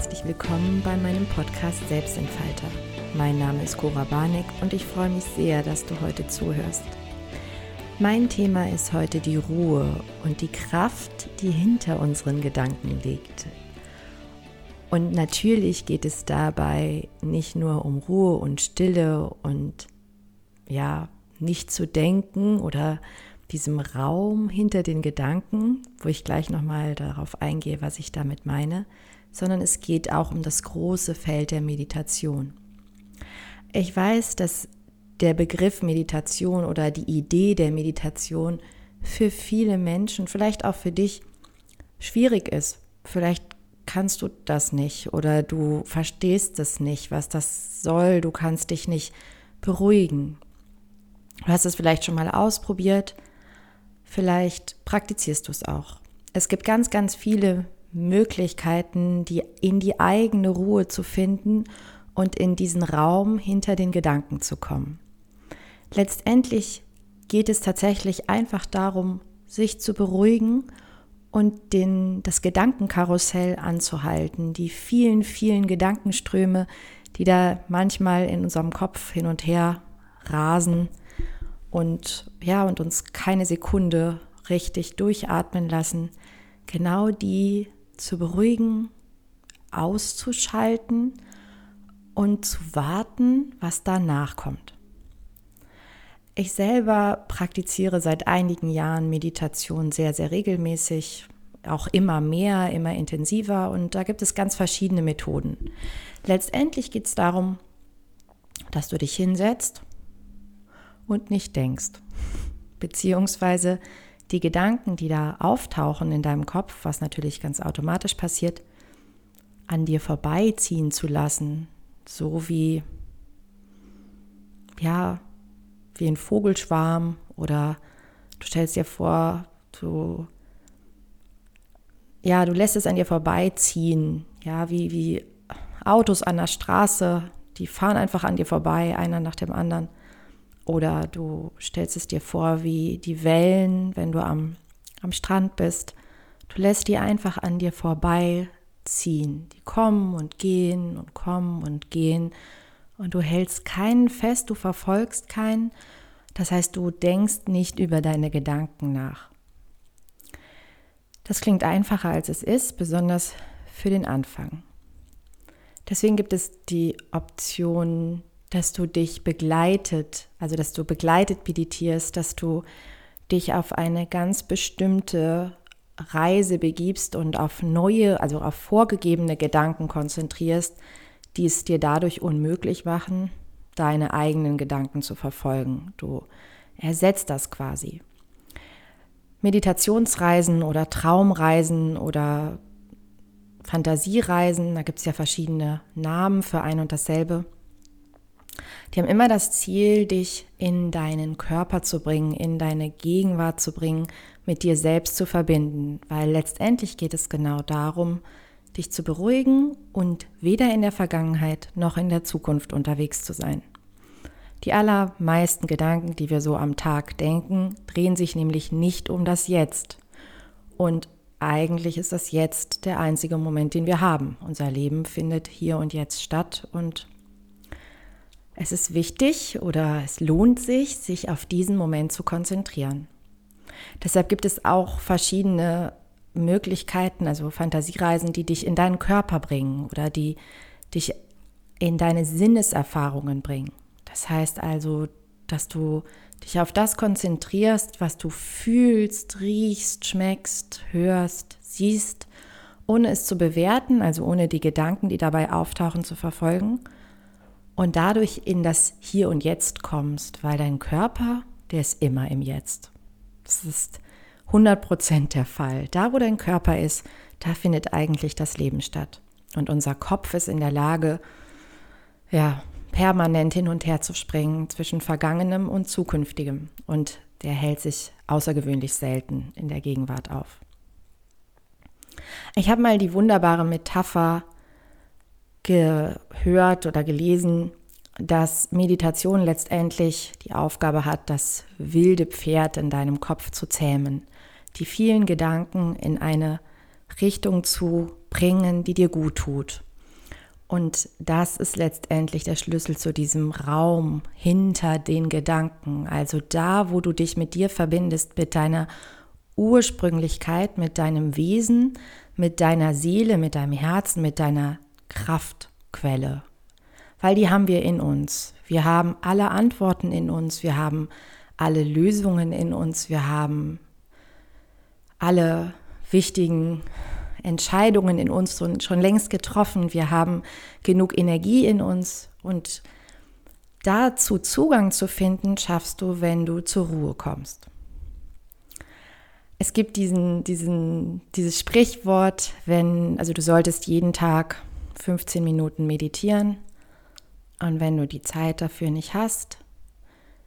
herzlich willkommen bei meinem Podcast Selbstentfalter. Mein Name ist Cora Barnick und ich freue mich sehr, dass du heute zuhörst. Mein Thema ist heute die Ruhe und die Kraft, die hinter unseren Gedanken liegt. Und natürlich geht es dabei nicht nur um Ruhe und Stille und ja, nicht zu denken oder diesem Raum hinter den Gedanken, wo ich gleich nochmal darauf eingehe, was ich damit meine, sondern es geht auch um das große Feld der Meditation. Ich weiß, dass der Begriff Meditation oder die Idee der Meditation für viele Menschen, vielleicht auch für dich, schwierig ist. Vielleicht kannst du das nicht oder du verstehst es nicht, was das soll, du kannst dich nicht beruhigen. Du hast es vielleicht schon mal ausprobiert, vielleicht praktizierst du es auch. Es gibt ganz, ganz viele Möglichkeiten, die in die eigene Ruhe zu finden und in diesen Raum hinter den Gedanken zu kommen. Letztendlich geht es tatsächlich einfach darum, sich zu beruhigen und den, das Gedankenkarussell anzuhalten, die vielen, vielen Gedankenströme, die da manchmal in unserem Kopf hin und her rasen und ja, und uns keine Sekunde richtig durchatmen lassen, genau die zu beruhigen, auszuschalten und zu warten, was danach kommt. Ich selber praktiziere seit einigen Jahren Meditation sehr, sehr regelmäßig, auch immer mehr, immer intensiver und da gibt es ganz verschiedene Methoden. Letztendlich geht es darum, dass du dich hinsetzt und nicht denkst, beziehungsweise die Gedanken, die da auftauchen in deinem Kopf, was natürlich ganz automatisch passiert, an dir vorbeiziehen zu lassen, so wie, ja, wie ein Vogelschwarm oder du stellst dir vor, du, ja, du lässt es an dir vorbeiziehen, ja, wie, wie Autos an der Straße, die fahren einfach an dir vorbei, einer nach dem anderen. Oder du stellst es dir vor, wie die Wellen, wenn du am, am Strand bist. Du lässt die einfach an dir vorbeiziehen. Die kommen und gehen und kommen und gehen. Und du hältst keinen fest, du verfolgst keinen. Das heißt, du denkst nicht über deine Gedanken nach. Das klingt einfacher, als es ist, besonders für den Anfang. Deswegen gibt es die Option dass du dich begleitet, also dass du begleitet meditierst, dass du dich auf eine ganz bestimmte Reise begibst und auf neue, also auf vorgegebene Gedanken konzentrierst, die es dir dadurch unmöglich machen, deine eigenen Gedanken zu verfolgen. Du ersetzt das quasi. Meditationsreisen oder Traumreisen oder Fantasiereisen, da gibt es ja verschiedene Namen für ein und dasselbe die haben immer das Ziel, dich in deinen Körper zu bringen, in deine Gegenwart zu bringen, mit dir selbst zu verbinden, weil letztendlich geht es genau darum, dich zu beruhigen und weder in der Vergangenheit noch in der Zukunft unterwegs zu sein. Die allermeisten Gedanken, die wir so am Tag denken, drehen sich nämlich nicht um das Jetzt. Und eigentlich ist das Jetzt der einzige Moment, den wir haben. Unser Leben findet hier und jetzt statt und es ist wichtig oder es lohnt sich, sich auf diesen Moment zu konzentrieren. Deshalb gibt es auch verschiedene Möglichkeiten, also Fantasiereisen, die dich in deinen Körper bringen oder die dich in deine Sinneserfahrungen bringen. Das heißt also, dass du dich auf das konzentrierst, was du fühlst, riechst, schmeckst, hörst, siehst, ohne es zu bewerten, also ohne die Gedanken, die dabei auftauchen, zu verfolgen und dadurch in das Hier und Jetzt kommst, weil dein Körper, der ist immer im Jetzt. Das ist 100 Prozent der Fall. Da, wo dein Körper ist, da findet eigentlich das Leben statt. Und unser Kopf ist in der Lage, ja, permanent hin und her zu springen zwischen Vergangenem und Zukünftigem. Und der hält sich außergewöhnlich selten in der Gegenwart auf. Ich habe mal die wunderbare Metapher gehört oder gelesen, dass Meditation letztendlich die Aufgabe hat, das wilde Pferd in deinem Kopf zu zähmen, die vielen Gedanken in eine Richtung zu bringen, die dir gut tut. Und das ist letztendlich der Schlüssel zu diesem Raum hinter den Gedanken. Also da, wo du dich mit dir verbindest, mit deiner Ursprünglichkeit, mit deinem Wesen, mit deiner Seele, mit deinem Herzen, mit deiner Kraftquelle. Weil die haben wir in uns. Wir haben alle Antworten in uns. Wir haben alle Lösungen in uns. Wir haben alle wichtigen Entscheidungen in uns schon längst getroffen. Wir haben genug Energie in uns und dazu Zugang zu finden, schaffst du, wenn du zur Ruhe kommst. Es gibt diesen, diesen, dieses Sprichwort, wenn, also du solltest jeden Tag 15 Minuten meditieren und wenn du die Zeit dafür nicht hast,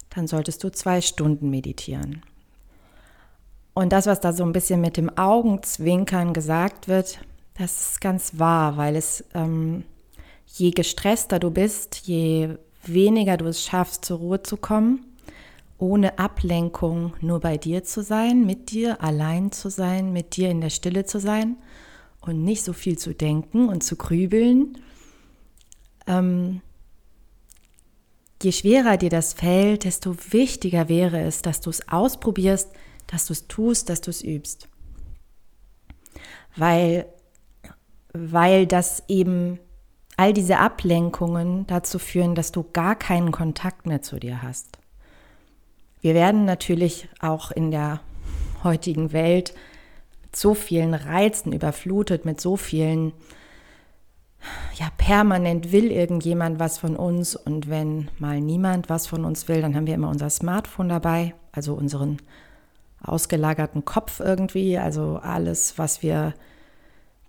dann solltest du zwei Stunden meditieren. Und das, was da so ein bisschen mit dem Augenzwinkern gesagt wird, das ist ganz wahr, weil es ähm, je gestresster du bist, je weniger du es schaffst, zur Ruhe zu kommen, ohne Ablenkung nur bei dir zu sein, mit dir allein zu sein, mit dir in der Stille zu sein und nicht so viel zu denken und zu grübeln. Ähm, je schwerer dir das fällt, desto wichtiger wäre es, dass du es ausprobierst, dass du es tust, dass du es übst. Weil, weil das eben all diese Ablenkungen dazu führen, dass du gar keinen Kontakt mehr zu dir hast. Wir werden natürlich auch in der heutigen Welt so vielen Reizen überflutet, mit so vielen, ja, permanent will irgendjemand was von uns und wenn mal niemand was von uns will, dann haben wir immer unser Smartphone dabei, also unseren ausgelagerten Kopf irgendwie. Also alles, was wir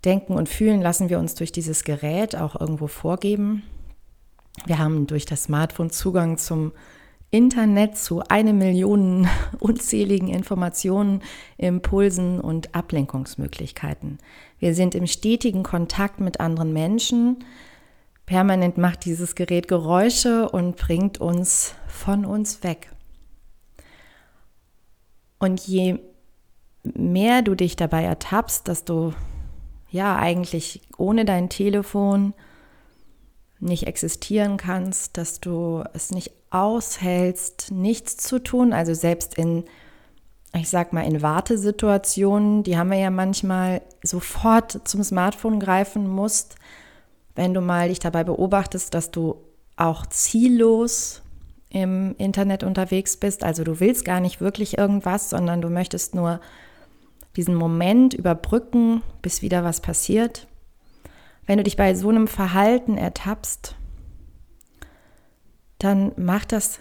denken und fühlen, lassen wir uns durch dieses Gerät auch irgendwo vorgeben. Wir haben durch das Smartphone Zugang zum Internet zu eine Million unzähligen Informationen, Impulsen und Ablenkungsmöglichkeiten. Wir sind im stetigen Kontakt mit anderen Menschen. Permanent macht dieses Gerät Geräusche und bringt uns von uns weg. Und je mehr du dich dabei ertappst, dass du ja eigentlich ohne dein Telefon nicht existieren kannst, dass du es nicht aushältst, nichts zu tun, also selbst in, ich sag mal, in Wartesituationen, die haben wir ja manchmal sofort zum Smartphone greifen musst, wenn du mal dich dabei beobachtest, dass du auch ziellos im Internet unterwegs bist. Also du willst gar nicht wirklich irgendwas, sondern du möchtest nur diesen Moment überbrücken, bis wieder was passiert. Wenn du dich bei so einem Verhalten ertappst, dann mach das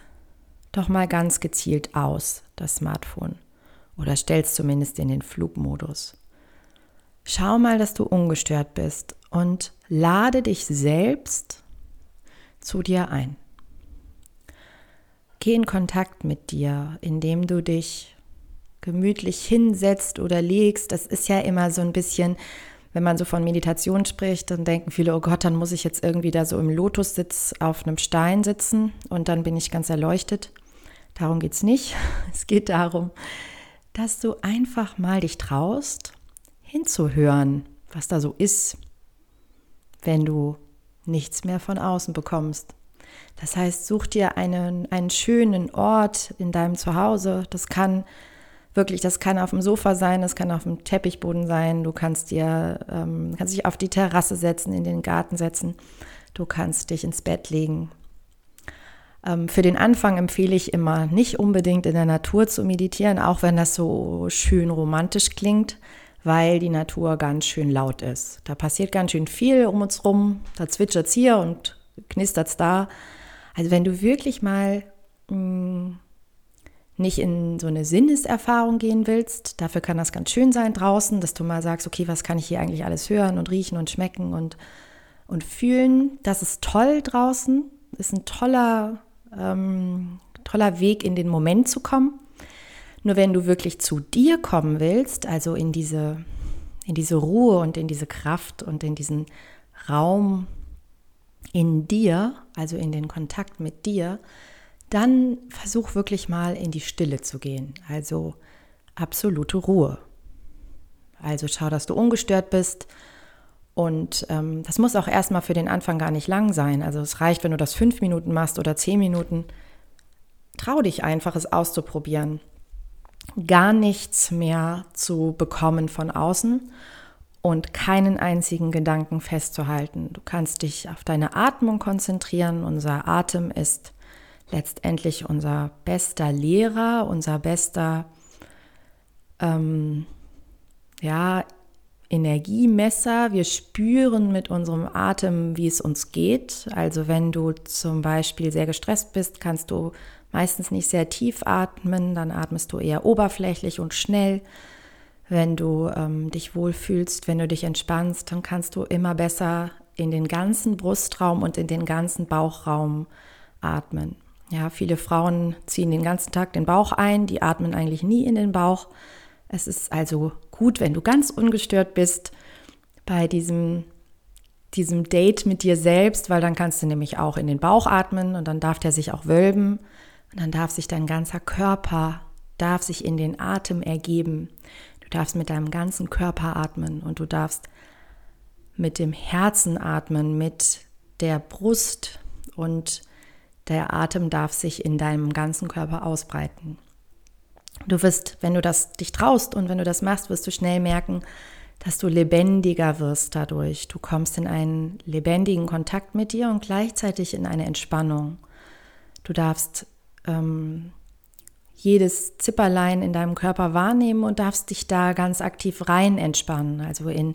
doch mal ganz gezielt aus, das Smartphone. Oder stellst zumindest in den Flugmodus. Schau mal, dass du ungestört bist und lade dich selbst zu dir ein. Geh in Kontakt mit dir, indem du dich gemütlich hinsetzt oder legst. Das ist ja immer so ein bisschen, wenn man so von Meditation spricht, dann denken viele, oh Gott, dann muss ich jetzt irgendwie da so im Lotussitz auf einem Stein sitzen und dann bin ich ganz erleuchtet. Darum geht es nicht. Es geht darum, dass du einfach mal dich traust, hinzuhören, was da so ist, wenn du nichts mehr von außen bekommst. Das heißt, such dir einen, einen schönen Ort in deinem Zuhause. Das kann wirklich, das kann auf dem Sofa sein, das kann auf dem Teppichboden sein. Du kannst dir, ähm, kannst dich auf die Terrasse setzen, in den Garten setzen. Du kannst dich ins Bett legen. Ähm, für den Anfang empfehle ich immer nicht unbedingt in der Natur zu meditieren, auch wenn das so schön romantisch klingt, weil die Natur ganz schön laut ist. Da passiert ganz schön viel um uns rum. Da zwitschert es hier und knistert es da. Also wenn du wirklich mal mm, nicht in so eine Sinneserfahrung gehen willst, dafür kann das ganz schön sein draußen, dass du mal sagst, okay, was kann ich hier eigentlich alles hören und riechen und schmecken und, und fühlen. Das ist toll draußen, ist ein toller, ähm, toller Weg in den Moment zu kommen. Nur wenn du wirklich zu dir kommen willst, also in diese, in diese Ruhe und in diese Kraft und in diesen Raum in dir, also in den Kontakt mit dir, dann versuch wirklich mal in die Stille zu gehen, also absolute Ruhe. Also schau, dass du ungestört bist Und ähm, das muss auch erstmal für den Anfang gar nicht lang sein. Also es reicht, wenn du das fünf Minuten machst oder zehn Minuten. Trau dich einfach, es auszuprobieren. Gar nichts mehr zu bekommen von außen und keinen einzigen Gedanken festzuhalten. Du kannst dich auf deine Atmung konzentrieren. Unser Atem ist letztendlich unser bester Lehrer, unser bester ähm, ja, Energiemesser. Wir spüren mit unserem Atem, wie es uns geht. Also wenn du zum Beispiel sehr gestresst bist, kannst du meistens nicht sehr tief atmen, dann atmest du eher oberflächlich und schnell. Wenn du ähm, dich wohlfühlst, wenn du dich entspannst, dann kannst du immer besser in den ganzen Brustraum und in den ganzen Bauchraum atmen. Ja, viele Frauen ziehen den ganzen Tag den Bauch ein, die atmen eigentlich nie in den Bauch. Es ist also gut, wenn du ganz ungestört bist bei diesem, diesem Date mit dir selbst, weil dann kannst du nämlich auch in den Bauch atmen und dann darf der sich auch wölben und dann darf sich dein ganzer Körper, darf sich in den Atem ergeben. Du darfst mit deinem ganzen Körper atmen und du darfst mit dem Herzen atmen, mit der Brust und der Atem darf sich in deinem ganzen Körper ausbreiten. Du wirst, wenn du das dich traust und wenn du das machst, wirst du schnell merken, dass du lebendiger wirst dadurch. Du kommst in einen lebendigen Kontakt mit dir und gleichzeitig in eine Entspannung. Du darfst ähm, jedes Zipperlein in deinem Körper wahrnehmen und darfst dich da ganz aktiv rein entspannen, also in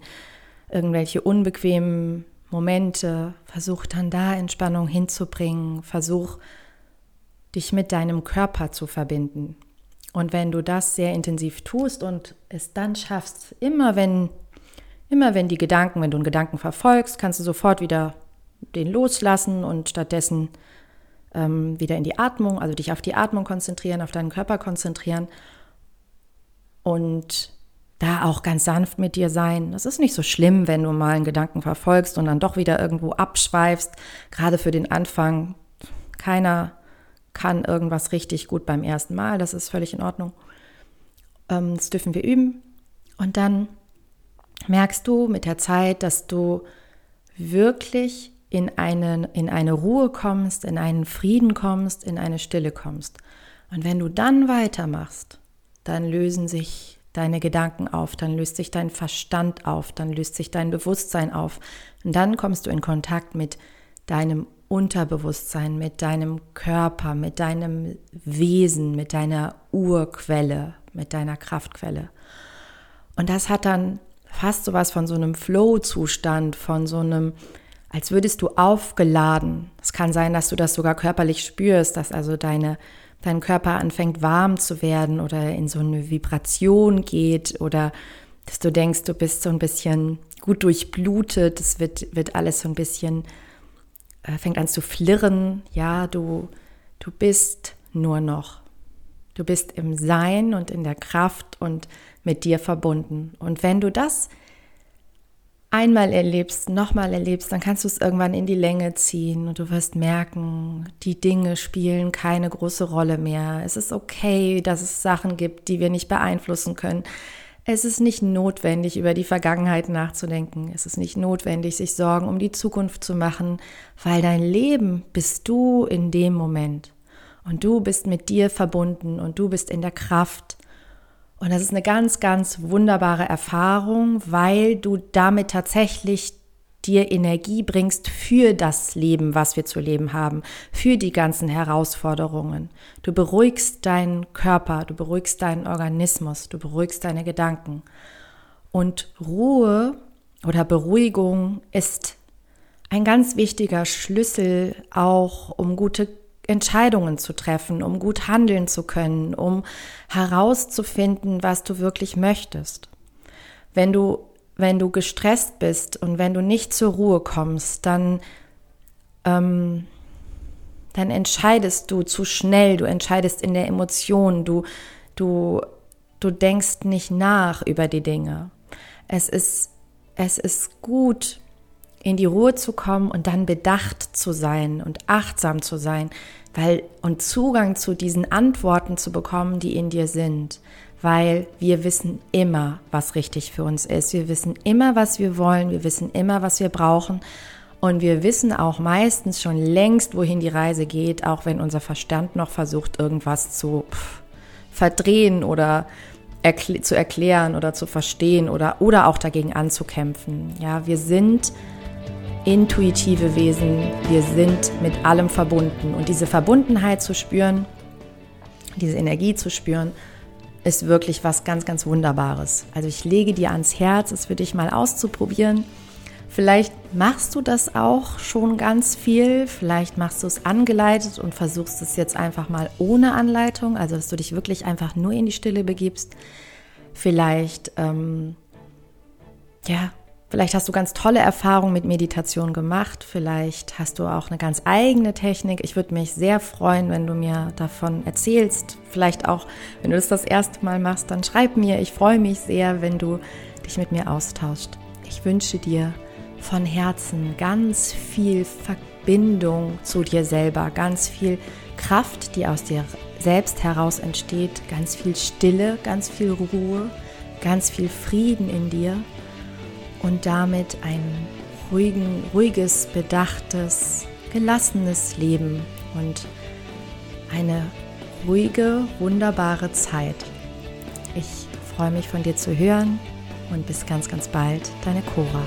irgendwelche unbequemen Momente. Versuch dann da Entspannung hinzubringen. Versuch dich mit deinem Körper zu verbinden. Und wenn du das sehr intensiv tust und es dann schaffst, immer wenn, immer wenn die Gedanken, wenn du einen Gedanken verfolgst, kannst du sofort wieder den loslassen und stattdessen ähm, wieder in die Atmung, also dich auf die Atmung konzentrieren, auf deinen Körper konzentrieren und da auch ganz sanft mit dir sein. Das ist nicht so schlimm, wenn du mal einen Gedanken verfolgst und dann doch wieder irgendwo abschweifst. Gerade für den Anfang. Keiner kann irgendwas richtig gut beim ersten Mal. Das ist völlig in Ordnung. Ähm, das dürfen wir üben. Und dann merkst du mit der Zeit, dass du wirklich in, einen, in eine Ruhe kommst, in einen Frieden kommst, in eine Stille kommst. Und wenn du dann weitermachst, dann lösen sich deine Gedanken auf, dann löst sich dein Verstand auf, dann löst sich dein Bewusstsein auf. Und dann kommst du in Kontakt mit deinem Unterbewusstsein, mit deinem Körper, mit deinem Wesen, mit deiner Urquelle, mit deiner Kraftquelle. Und das hat dann fast so was von so einem Flow-Zustand, von so einem als würdest du aufgeladen. Es kann sein, dass du das sogar körperlich spürst, dass also deine, dein Körper anfängt warm zu werden oder in so eine Vibration geht oder dass du denkst, du bist so ein bisschen gut durchblutet, es wird, wird alles so ein bisschen, äh, fängt an zu flirren. Ja, du, du bist nur noch. Du bist im Sein und in der Kraft und mit dir verbunden. Und wenn du das einmal erlebst, nochmal erlebst, dann kannst du es irgendwann in die Länge ziehen und du wirst merken, die Dinge spielen keine große Rolle mehr. Es ist okay, dass es Sachen gibt, die wir nicht beeinflussen können. Es ist nicht notwendig, über die Vergangenheit nachzudenken. Es ist nicht notwendig, sich Sorgen um die Zukunft zu machen, weil dein Leben bist du in dem Moment. Und du bist mit dir verbunden und du bist in der Kraft und das ist eine ganz, ganz wunderbare Erfahrung, weil du damit tatsächlich dir Energie bringst für das Leben, was wir zu leben haben, für die ganzen Herausforderungen. Du beruhigst deinen Körper, du beruhigst deinen Organismus, du beruhigst deine Gedanken. Und Ruhe oder Beruhigung ist ein ganz wichtiger Schlüssel auch, um gute Entscheidungen zu treffen, um gut handeln zu können, um herauszufinden, was du wirklich möchtest. Wenn du, wenn du gestresst bist und wenn du nicht zur Ruhe kommst, dann, ähm, dann entscheidest du zu schnell, du entscheidest in der Emotion, du, du, du denkst nicht nach über die Dinge. Es ist, es ist gut, in die Ruhe zu kommen und dann bedacht zu sein und achtsam zu sein, weil und Zugang zu diesen Antworten zu bekommen, die in dir sind, weil wir wissen immer, was richtig für uns ist. Wir wissen immer, was wir wollen. Wir wissen immer, was wir brauchen. Und wir wissen auch meistens schon längst, wohin die Reise geht, auch wenn unser Verstand noch versucht, irgendwas zu pff, verdrehen oder erkl zu erklären oder zu verstehen oder, oder auch dagegen anzukämpfen. Ja, wir sind intuitive Wesen. Wir sind mit allem verbunden. Und diese Verbundenheit zu spüren, diese Energie zu spüren, ist wirklich was ganz, ganz Wunderbares. Also ich lege dir ans Herz, es für dich mal auszuprobieren. Vielleicht machst du das auch schon ganz viel, vielleicht machst du es angeleitet und versuchst es jetzt einfach mal ohne Anleitung, also dass du dich wirklich einfach nur in die Stille begibst. Vielleicht, ähm, ja, Vielleicht hast du ganz tolle Erfahrungen mit Meditation gemacht. Vielleicht hast du auch eine ganz eigene Technik. Ich würde mich sehr freuen, wenn du mir davon erzählst. Vielleicht auch, wenn du das das erste Mal machst, dann schreib mir. Ich freue mich sehr, wenn du dich mit mir austauschst. Ich wünsche dir von Herzen ganz viel Verbindung zu dir selber, ganz viel Kraft, die aus dir selbst heraus entsteht, ganz viel Stille, ganz viel Ruhe, ganz viel Frieden in dir und damit ein ruhigen, ruhiges, bedachtes, gelassenes Leben und eine ruhige, wunderbare Zeit. Ich freue mich von dir zu hören und bis ganz, ganz bald, deine Cora.